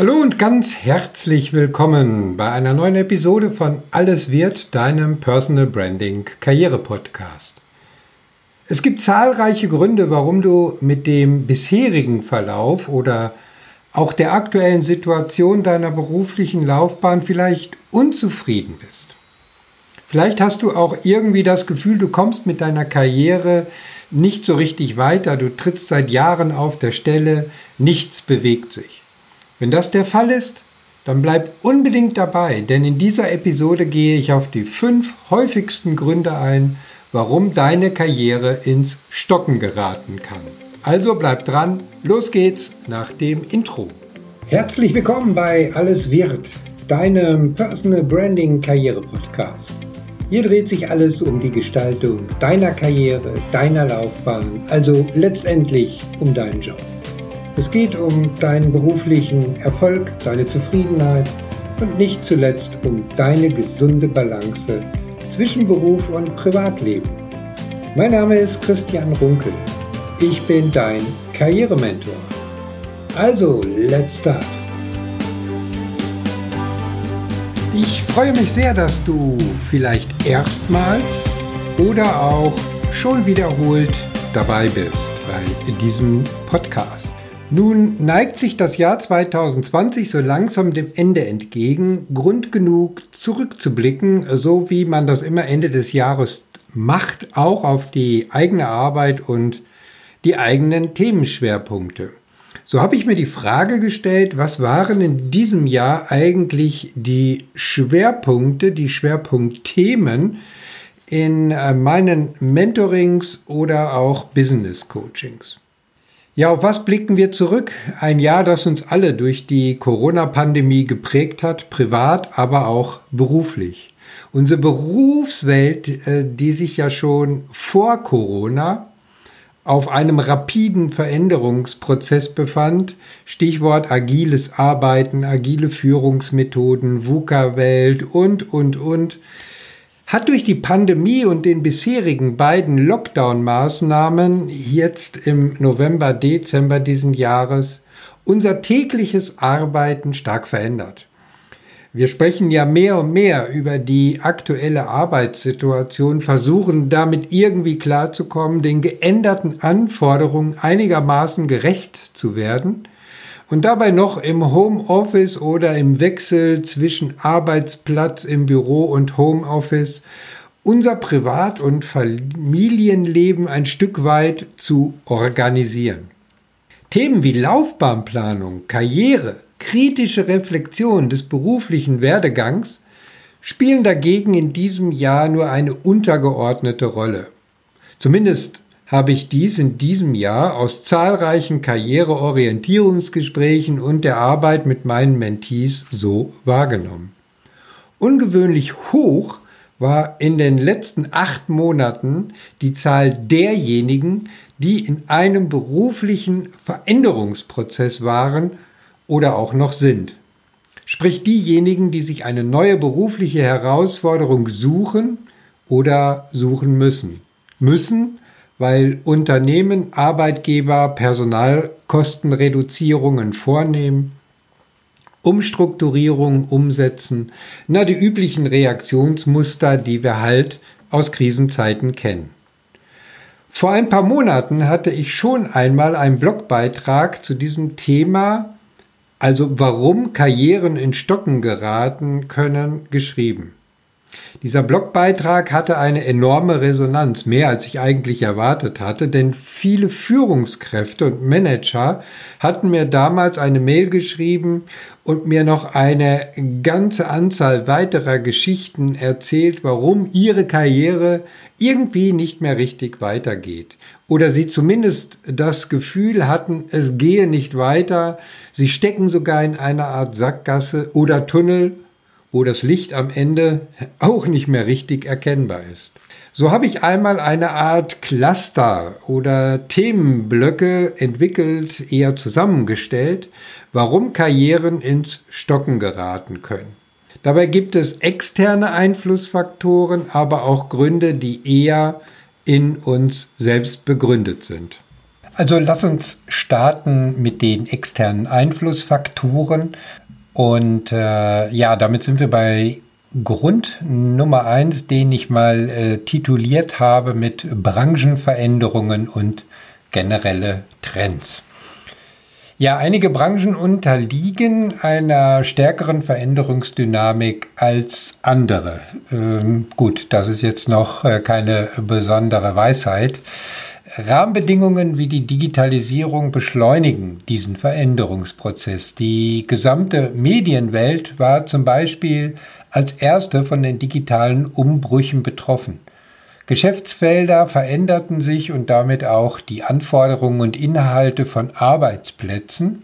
Hallo und ganz herzlich willkommen bei einer neuen Episode von Alles wird, deinem Personal Branding Karriere Podcast. Es gibt zahlreiche Gründe, warum du mit dem bisherigen Verlauf oder auch der aktuellen Situation deiner beruflichen Laufbahn vielleicht unzufrieden bist. Vielleicht hast du auch irgendwie das Gefühl, du kommst mit deiner Karriere nicht so richtig weiter, du trittst seit Jahren auf der Stelle, nichts bewegt sich. Wenn das der Fall ist, dann bleib unbedingt dabei, denn in dieser Episode gehe ich auf die fünf häufigsten Gründe ein, warum deine Karriere ins Stocken geraten kann. Also bleib dran, los geht's nach dem Intro. Herzlich willkommen bei Alles wird, deinem Personal Branding Karriere Podcast. Hier dreht sich alles um die Gestaltung deiner Karriere, deiner Laufbahn, also letztendlich um deinen Job. Es geht um deinen beruflichen Erfolg, deine Zufriedenheit und nicht zuletzt um deine gesunde Balance zwischen Beruf und Privatleben. Mein Name ist Christian Runkel. Ich bin dein Karrierementor. Also, let's start. Ich freue mich sehr, dass du vielleicht erstmals oder auch schon wiederholt dabei bist bei diesem Podcast. Nun neigt sich das Jahr 2020 so langsam dem Ende entgegen. Grund genug zurückzublicken, so wie man das immer Ende des Jahres macht, auch auf die eigene Arbeit und die eigenen Themenschwerpunkte. So habe ich mir die Frage gestellt, was waren in diesem Jahr eigentlich die Schwerpunkte, die Schwerpunktthemen in äh, meinen Mentorings oder auch Business Coachings. Ja, auf was blicken wir zurück? Ein Jahr, das uns alle durch die Corona-Pandemie geprägt hat, privat, aber auch beruflich. Unsere Berufswelt, äh, die sich ja schon vor Corona auf einem rapiden Veränderungsprozess befand, Stichwort agiles Arbeiten, agile Führungsmethoden, VUCA-Welt und, und, und, hat durch die Pandemie und den bisherigen beiden Lockdown-Maßnahmen jetzt im November, Dezember diesen Jahres unser tägliches Arbeiten stark verändert. Wir sprechen ja mehr und mehr über die aktuelle Arbeitssituation, versuchen damit irgendwie klarzukommen, den geänderten Anforderungen einigermaßen gerecht zu werden und dabei noch im Homeoffice oder im Wechsel zwischen Arbeitsplatz im Büro und Homeoffice unser Privat- und Familienleben ein Stück weit zu organisieren. Themen wie Laufbahnplanung, Karriere, kritische Reflexion des beruflichen Werdegangs spielen dagegen in diesem Jahr nur eine untergeordnete Rolle. Zumindest habe ich dies in diesem Jahr aus zahlreichen Karriereorientierungsgesprächen und der Arbeit mit meinen Mentees so wahrgenommen. Ungewöhnlich hoch war in den letzten acht Monaten die Zahl derjenigen, die in einem beruflichen Veränderungsprozess waren oder auch noch sind. Sprich diejenigen, die sich eine neue berufliche Herausforderung suchen oder suchen müssen. Müssen, weil Unternehmen, Arbeitgeber Personalkostenreduzierungen vornehmen, Umstrukturierungen umsetzen, na die üblichen Reaktionsmuster, die wir halt aus Krisenzeiten kennen. Vor ein paar Monaten hatte ich schon einmal einen Blogbeitrag zu diesem Thema, also warum Karrieren in Stocken geraten können, geschrieben. Dieser Blogbeitrag hatte eine enorme Resonanz, mehr als ich eigentlich erwartet hatte, denn viele Führungskräfte und Manager hatten mir damals eine Mail geschrieben und mir noch eine ganze Anzahl weiterer Geschichten erzählt, warum ihre Karriere irgendwie nicht mehr richtig weitergeht. Oder sie zumindest das Gefühl hatten, es gehe nicht weiter, sie stecken sogar in einer Art Sackgasse oder Tunnel wo das Licht am Ende auch nicht mehr richtig erkennbar ist. So habe ich einmal eine Art Cluster oder Themenblöcke entwickelt, eher zusammengestellt, warum Karrieren ins Stocken geraten können. Dabei gibt es externe Einflussfaktoren, aber auch Gründe, die eher in uns selbst begründet sind. Also lass uns starten mit den externen Einflussfaktoren. Und äh, ja, damit sind wir bei Grund Nummer eins, den ich mal äh, tituliert habe mit Branchenveränderungen und generelle Trends. Ja, einige Branchen unterliegen einer stärkeren Veränderungsdynamik als andere. Ähm, gut, das ist jetzt noch äh, keine besondere Weisheit. Rahmenbedingungen wie die Digitalisierung beschleunigen diesen Veränderungsprozess. Die gesamte Medienwelt war zum Beispiel als erste von den digitalen Umbrüchen betroffen. Geschäftsfelder veränderten sich und damit auch die Anforderungen und Inhalte von Arbeitsplätzen.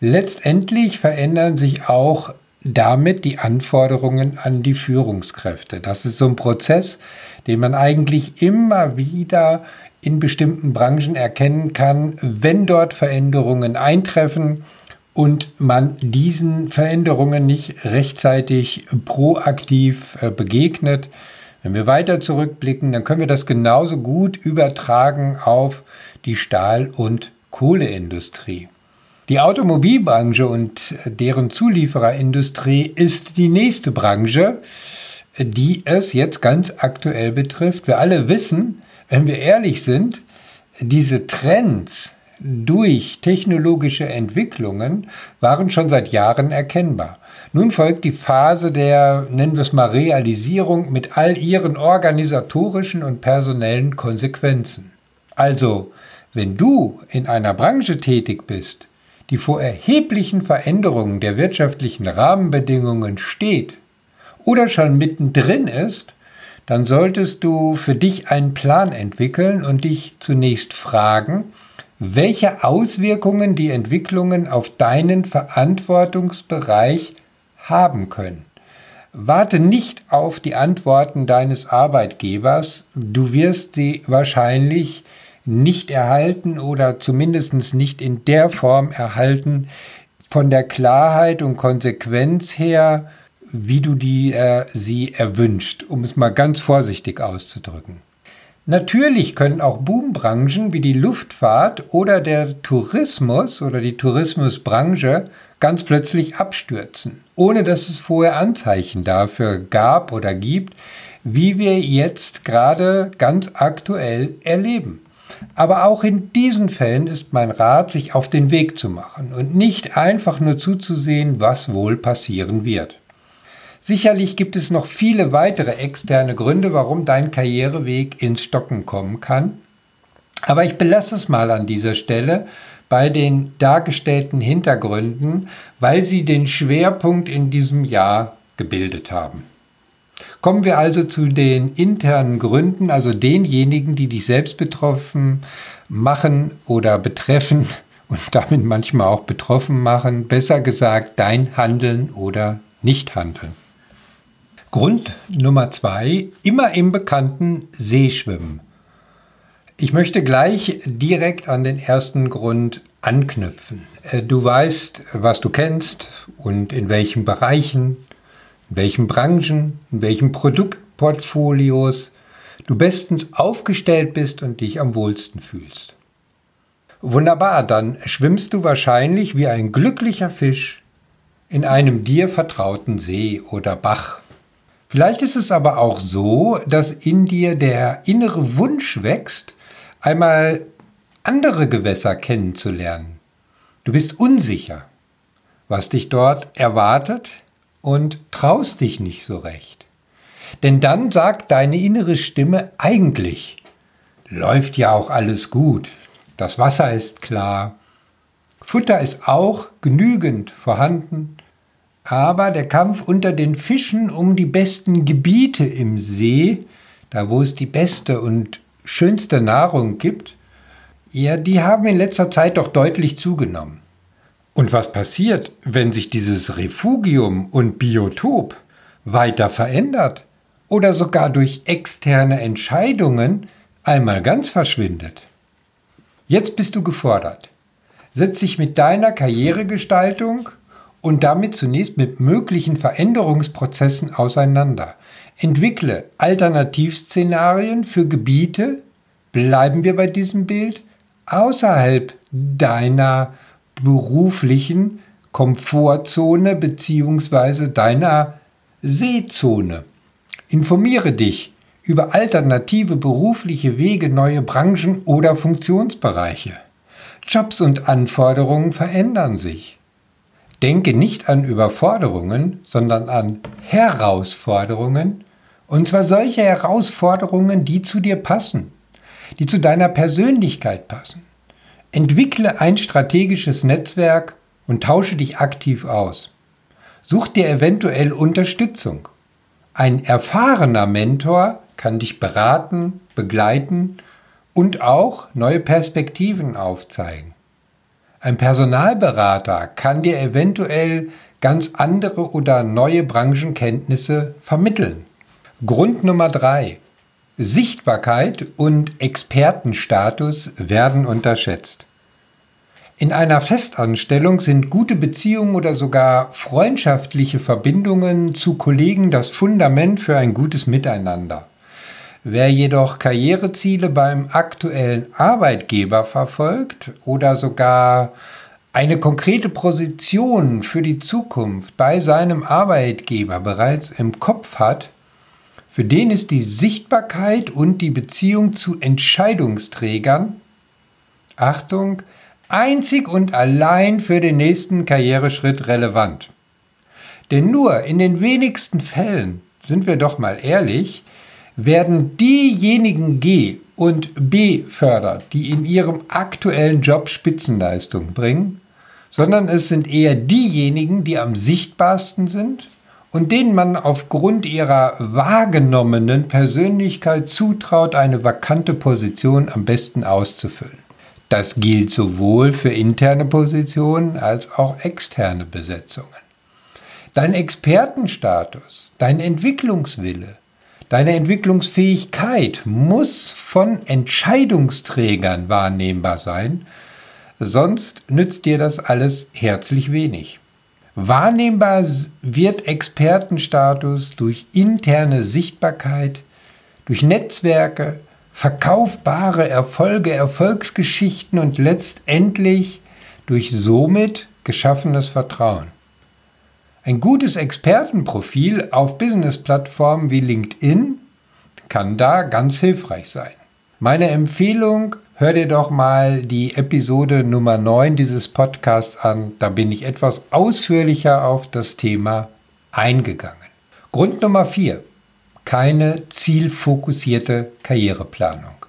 Letztendlich verändern sich auch damit die Anforderungen an die Führungskräfte. Das ist so ein Prozess, den man eigentlich immer wieder in bestimmten Branchen erkennen kann, wenn dort Veränderungen eintreffen und man diesen Veränderungen nicht rechtzeitig proaktiv äh, begegnet. Wenn wir weiter zurückblicken, dann können wir das genauso gut übertragen auf die Stahl- und Kohleindustrie. Die Automobilbranche und deren Zuliefererindustrie ist die nächste Branche, die es jetzt ganz aktuell betrifft. Wir alle wissen, wenn wir ehrlich sind, diese Trends durch technologische Entwicklungen waren schon seit Jahren erkennbar. Nun folgt die Phase der, nennen wir es mal, Realisierung mit all ihren organisatorischen und personellen Konsequenzen. Also, wenn du in einer Branche tätig bist, die vor erheblichen Veränderungen der wirtschaftlichen Rahmenbedingungen steht oder schon mittendrin ist, dann solltest du für dich einen Plan entwickeln und dich zunächst fragen, welche Auswirkungen die Entwicklungen auf deinen Verantwortungsbereich haben können. Warte nicht auf die Antworten deines Arbeitgebers, du wirst sie wahrscheinlich nicht erhalten oder zumindest nicht in der Form erhalten, von der Klarheit und Konsequenz her, wie du die, äh, sie erwünscht, um es mal ganz vorsichtig auszudrücken. Natürlich können auch Boombranchen wie die Luftfahrt oder der Tourismus oder die Tourismusbranche ganz plötzlich abstürzen, ohne dass es vorher Anzeichen dafür gab oder gibt, wie wir jetzt gerade ganz aktuell erleben. Aber auch in diesen Fällen ist mein Rat, sich auf den Weg zu machen und nicht einfach nur zuzusehen, was wohl passieren wird. Sicherlich gibt es noch viele weitere externe Gründe, warum dein Karriereweg ins Stocken kommen kann. Aber ich belasse es mal an dieser Stelle bei den dargestellten Hintergründen, weil sie den Schwerpunkt in diesem Jahr gebildet haben. Kommen wir also zu den internen Gründen, also denjenigen, die dich selbst betroffen machen oder betreffen und damit manchmal auch betroffen machen, besser gesagt dein Handeln oder Nichthandeln. Grund Nummer zwei, immer im bekannten Seeschwimmen. Ich möchte gleich direkt an den ersten Grund anknüpfen. Äh, du weißt, was du kennst und in welchen Bereichen, in welchen Branchen, in welchen Produktportfolios du bestens aufgestellt bist und dich am wohlsten fühlst. Wunderbar, dann schwimmst du wahrscheinlich wie ein glücklicher Fisch in einem dir vertrauten See oder Bach. Vielleicht ist es aber auch so, dass in dir der innere Wunsch wächst, einmal andere Gewässer kennenzulernen. Du bist unsicher, was dich dort erwartet und traust dich nicht so recht. Denn dann sagt deine innere Stimme eigentlich, läuft ja auch alles gut, das Wasser ist klar, Futter ist auch genügend vorhanden, aber der Kampf unter den Fischen um die besten Gebiete im See, da wo es die beste und schönste Nahrung gibt, ja, die haben in letzter Zeit doch deutlich zugenommen. Und was passiert, wenn sich dieses Refugium und Biotop weiter verändert oder sogar durch externe Entscheidungen einmal ganz verschwindet? Jetzt bist du gefordert. Setz dich mit deiner Karrieregestaltung und damit zunächst mit möglichen Veränderungsprozessen auseinander. Entwickle Alternativszenarien für Gebiete, bleiben wir bei diesem Bild, außerhalb deiner beruflichen Komfortzone bzw. deiner Seezone. Informiere dich über alternative berufliche Wege, neue Branchen oder Funktionsbereiche. Jobs und Anforderungen verändern sich. Denke nicht an Überforderungen, sondern an Herausforderungen, und zwar solche Herausforderungen, die zu dir passen, die zu deiner Persönlichkeit passen. Entwickle ein strategisches Netzwerk und tausche dich aktiv aus. Such dir eventuell Unterstützung. Ein erfahrener Mentor kann dich beraten, begleiten und auch neue Perspektiven aufzeigen. Ein Personalberater kann dir eventuell ganz andere oder neue Branchenkenntnisse vermitteln. Grund Nummer drei: Sichtbarkeit und Expertenstatus werden unterschätzt. In einer Festanstellung sind gute Beziehungen oder sogar freundschaftliche Verbindungen zu Kollegen das Fundament für ein gutes Miteinander. Wer jedoch Karriereziele beim aktuellen Arbeitgeber verfolgt oder sogar eine konkrete Position für die Zukunft bei seinem Arbeitgeber bereits im Kopf hat, für den ist die Sichtbarkeit und die Beziehung zu Entscheidungsträgern, Achtung, einzig und allein für den nächsten Karriereschritt relevant. Denn nur in den wenigsten Fällen, sind wir doch mal ehrlich, werden diejenigen G- und B-fördert, die in ihrem aktuellen Job Spitzenleistung bringen, sondern es sind eher diejenigen, die am sichtbarsten sind und denen man aufgrund ihrer wahrgenommenen Persönlichkeit zutraut, eine vakante Position am besten auszufüllen. Das gilt sowohl für interne Positionen als auch externe Besetzungen. Dein Expertenstatus, dein Entwicklungswille, deine Entwicklungsfähigkeit muss von Entscheidungsträgern wahrnehmbar sein, sonst nützt dir das alles herzlich wenig. Wahrnehmbar wird Expertenstatus durch interne Sichtbarkeit, durch Netzwerke, verkaufbare Erfolge, Erfolgsgeschichten und letztendlich durch somit geschaffenes Vertrauen. Ein gutes Expertenprofil auf Business-Plattformen wie LinkedIn kann da ganz hilfreich sein. Meine Empfehlung, hör dir doch mal die Episode Nummer 9 dieses Podcasts an. Da bin ich etwas ausführlicher auf das Thema eingegangen. Grund Nummer 4 keine zielfokussierte Karriereplanung.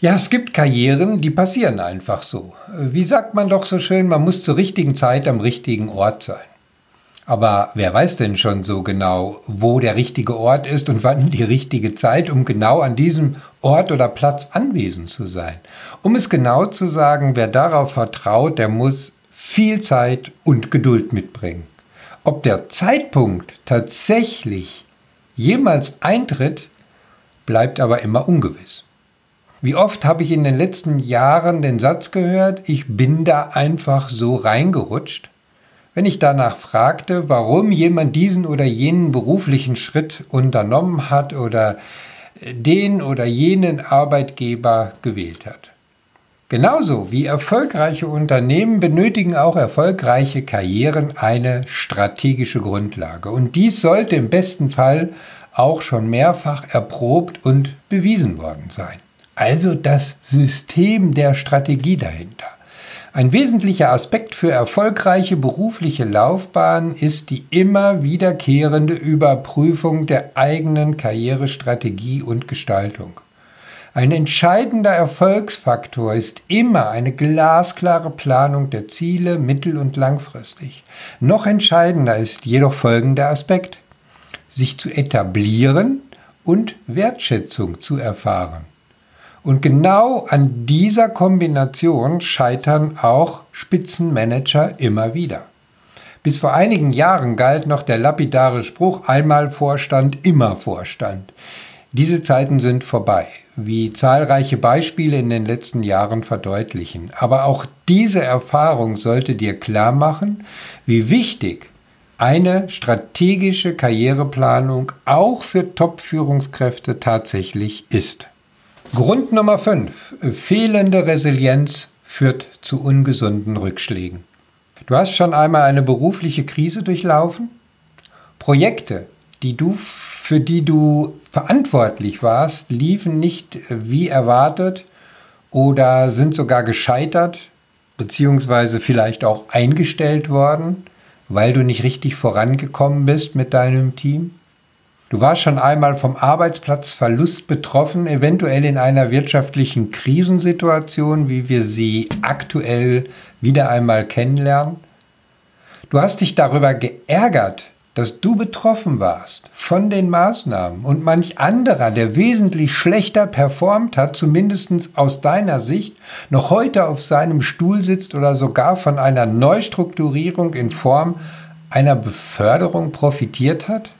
Ja, es gibt Karrieren, die passieren einfach so. Wie sagt man doch so schön, man muss zur richtigen Zeit am richtigen Ort sein. Aber wer weiß denn schon so genau, wo der richtige Ort ist und wann die richtige Zeit, um genau an diesem Ort oder Platz anwesend zu sein? Um es genau zu sagen, wer darauf vertraut, der muss viel Zeit und Geduld mitbringen. Ob der Zeitpunkt tatsächlich jemals eintritt, bleibt aber immer ungewiss. Wie oft habe ich in den letzten Jahren den Satz gehört, ich bin da einfach so reingerutscht? Wenn ich danach fragte, warum jemand diesen oder jenen beruflichen Schritt unternommen hat oder den oder jenen Arbeitgeber gewählt hat. Genauso wie erfolgreiche Unternehmen benötigen auch erfolgreiche Karrieren eine strategische Grundlage. Und dies sollte im besten Fall auch schon mehrfach erprobt und bewiesen worden sein. Also das System der Strategie dahinter. Ein wesentlicher Aspekt für erfolgreiche berufliche Laufbahnen ist die immer wiederkehrende Überprüfung der eigenen Karrierestrategie und Gestaltung. Ein entscheidender Erfolgsfaktor ist immer eine glasklare Planung der Ziele mittel- und langfristig. Noch entscheidender ist jedoch folgender Aspekt. Sich zu etablieren und Wertschätzung zu erfahren. Und genau an dieser Kombination scheitern auch Spitzenmanager immer wieder. Bis vor einigen Jahren galt noch der lapidare Spruch einmal Vorstand, immer Vorstand. Diese Zeiten sind vorbei, wie zahlreiche Beispiele in den letzten Jahren verdeutlichen. Aber auch diese Erfahrung sollte dir klar machen, wie wichtig eine strategische Karriereplanung auch für Top-Führungskräfte tatsächlich ist. Grund Nummer 5. Fehlende Resilienz führt zu ungesunden Rückschlägen. Du hast schon einmal eine berufliche Krise durchlaufen? Projekte, die du, für die du verantwortlich warst, liefen nicht wie erwartet oder sind sogar gescheitert, beziehungsweise vielleicht auch eingestellt worden, weil du nicht richtig vorangekommen bist mit deinem Team? Du warst schon einmal vom Arbeitsplatzverlust betroffen, eventuell in einer wirtschaftlichen Krisensituation, wie wir sie aktuell wieder einmal kennenlernen. Du hast dich darüber geärgert, dass du betroffen warst von den Maßnahmen und manch anderer, der wesentlich schlechter performt hat, zumindest aus deiner Sicht, noch heute auf seinem Stuhl sitzt oder sogar von einer Neustrukturierung in Form einer Beförderung profitiert hat?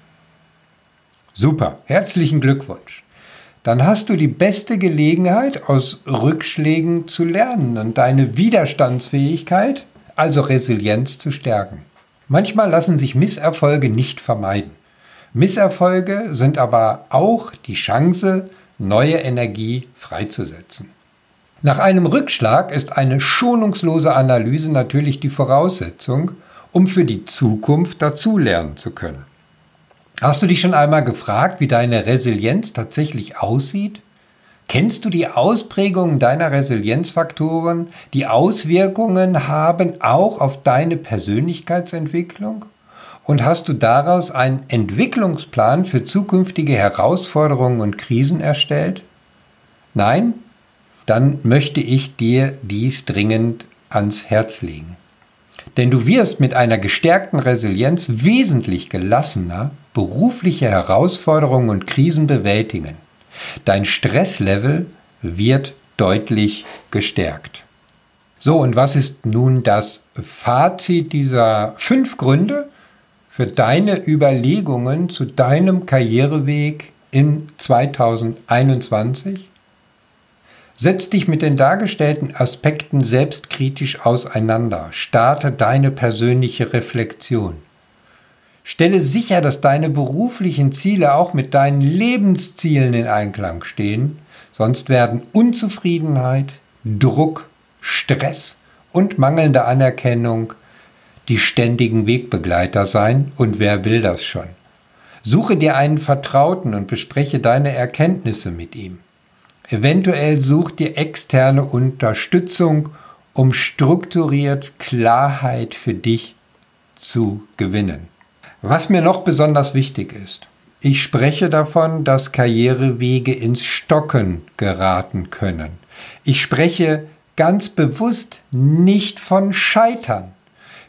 Super, herzlichen Glückwunsch. Dann hast du die beste Gelegenheit, aus Rückschlägen zu lernen und deine Widerstandsfähigkeit, also Resilienz, zu stärken. Manchmal lassen sich Misserfolge nicht vermeiden. Misserfolge sind aber auch die Chance, neue Energie freizusetzen. Nach einem Rückschlag ist eine schonungslose Analyse natürlich die Voraussetzung, um für die Zukunft dazulernen zu können. Hast du dich schon einmal gefragt, wie deine Resilienz tatsächlich aussieht? Kennst du die Ausprägungen deiner Resilienzfaktoren, die Auswirkungen haben auch auf deine Persönlichkeitsentwicklung? Und hast du daraus einen Entwicklungsplan für zukünftige Herausforderungen und Krisen erstellt? Nein? Dann möchte ich dir dies dringend ans Herz legen. Denn du wirst mit einer gestärkten Resilienz wesentlich gelassener berufliche Herausforderungen und Krisen bewältigen. Dein Stresslevel wird deutlich gestärkt. So, und was ist nun das Fazit dieser fünf Gründe für deine Überlegungen zu deinem Karriereweg in 2021? Setz dich mit den dargestellten Aspekten selbstkritisch auseinander. Starte deine persönliche Reflexion. Stelle sicher, dass deine beruflichen Ziele auch mit deinen Lebenszielen in Einklang stehen, sonst werden Unzufriedenheit, Druck, Stress und mangelnde Anerkennung die ständigen Wegbegleiter sein, und wer will das schon? Suche dir einen Vertrauten und bespreche deine Erkenntnisse mit ihm. Eventuell such dir externe Unterstützung, um strukturiert Klarheit für dich zu gewinnen. Was mir noch besonders wichtig ist, ich spreche davon, dass Karrierewege ins Stocken geraten können. Ich spreche ganz bewusst nicht von Scheitern,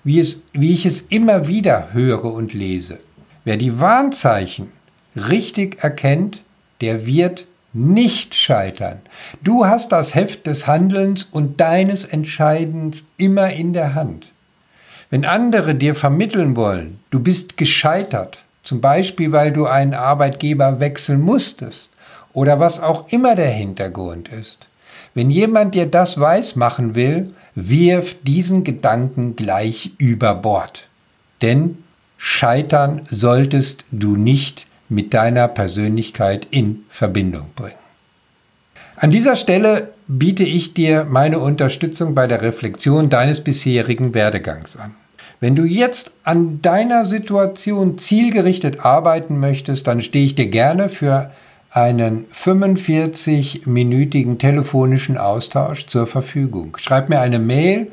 wie, es, wie ich es immer wieder höre und lese. Wer die Warnzeichen richtig erkennt, der wird nicht scheitern. Du hast das Heft des Handelns und deines Entscheidens immer in der Hand. Wenn andere dir vermitteln wollen, du bist gescheitert, zum Beispiel weil du einen Arbeitgeber wechseln musstest oder was auch immer der Hintergrund ist, wenn jemand dir das weiß machen will, wirf diesen Gedanken gleich über Bord. Denn scheitern solltest du nicht mit deiner Persönlichkeit in Verbindung bringen. An dieser Stelle biete ich dir meine Unterstützung bei der Reflexion deines bisherigen Werdegangs an. Wenn du jetzt an deiner Situation zielgerichtet arbeiten möchtest, dann stehe ich dir gerne für einen 45-minütigen telefonischen Austausch zur Verfügung. Schreib mir eine Mail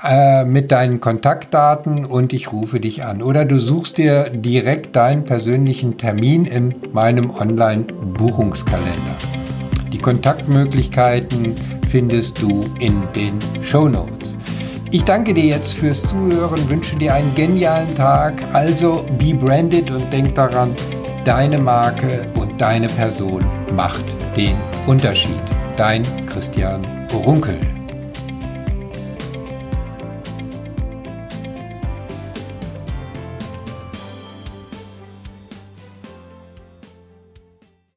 äh, mit deinen Kontaktdaten und ich rufe dich an. Oder du suchst dir direkt deinen persönlichen Termin in meinem Online-Buchungskalender. Die Kontaktmöglichkeiten findest du in den Show Notes. Ich danke dir jetzt fürs Zuhören, wünsche dir einen genialen Tag. Also be branded und denk daran, deine Marke und deine Person macht den Unterschied. Dein Christian Runkel.